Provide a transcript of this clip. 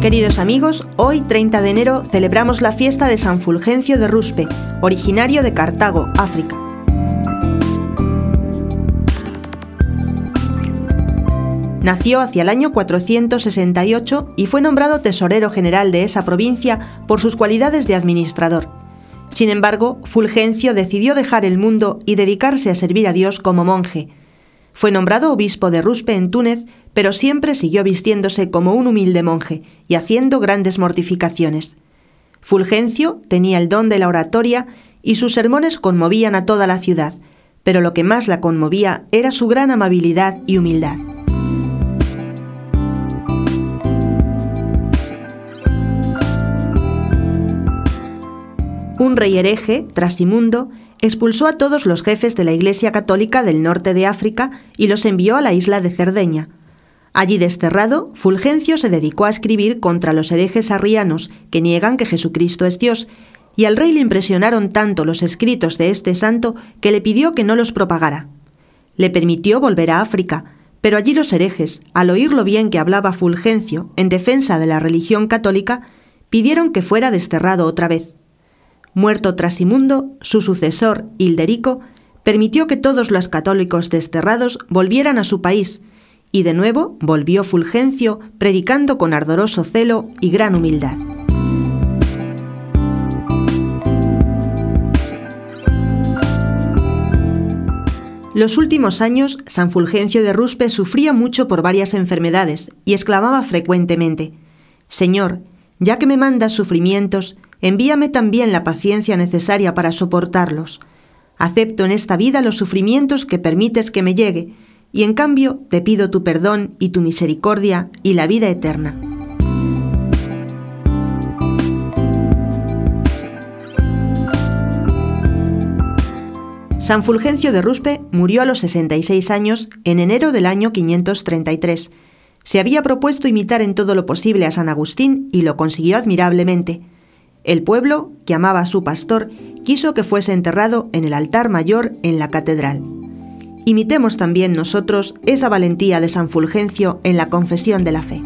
Queridos amigos, hoy 30 de enero celebramos la fiesta de San Fulgencio de Ruspe, originario de Cartago, África. Nació hacia el año 468 y fue nombrado tesorero general de esa provincia por sus cualidades de administrador. Sin embargo, Fulgencio decidió dejar el mundo y dedicarse a servir a Dios como monje. Fue nombrado obispo de Ruspe en Túnez pero siempre siguió vistiéndose como un humilde monje y haciendo grandes mortificaciones. Fulgencio tenía el don de la oratoria y sus sermones conmovían a toda la ciudad, pero lo que más la conmovía era su gran amabilidad y humildad. Un rey hereje, Trasimundo, expulsó a todos los jefes de la Iglesia Católica del norte de África y los envió a la isla de Cerdeña. Allí desterrado, Fulgencio se dedicó a escribir contra los herejes arrianos que niegan que Jesucristo es Dios, y al rey le impresionaron tanto los escritos de este santo que le pidió que no los propagara. Le permitió volver a África, pero allí los herejes, al oír lo bien que hablaba Fulgencio en defensa de la religión católica, pidieron que fuera desterrado otra vez. Muerto Trasimundo, su sucesor, Hilderico, permitió que todos los católicos desterrados volvieran a su país, y de nuevo volvió Fulgencio predicando con ardoroso celo y gran humildad. Los últimos años, San Fulgencio de Ruspe sufría mucho por varias enfermedades y exclamaba frecuentemente, Señor, ya que me mandas sufrimientos, envíame también la paciencia necesaria para soportarlos. Acepto en esta vida los sufrimientos que permites que me llegue, y en cambio te pido tu perdón y tu misericordia y la vida eterna. San Fulgencio de Ruspe murió a los 66 años en enero del año 533. Se había propuesto imitar en todo lo posible a San Agustín y lo consiguió admirablemente. El pueblo, que amaba a su pastor, quiso que fuese enterrado en el altar mayor en la catedral. Imitemos también nosotros esa valentía de San Fulgencio en la confesión de la fe.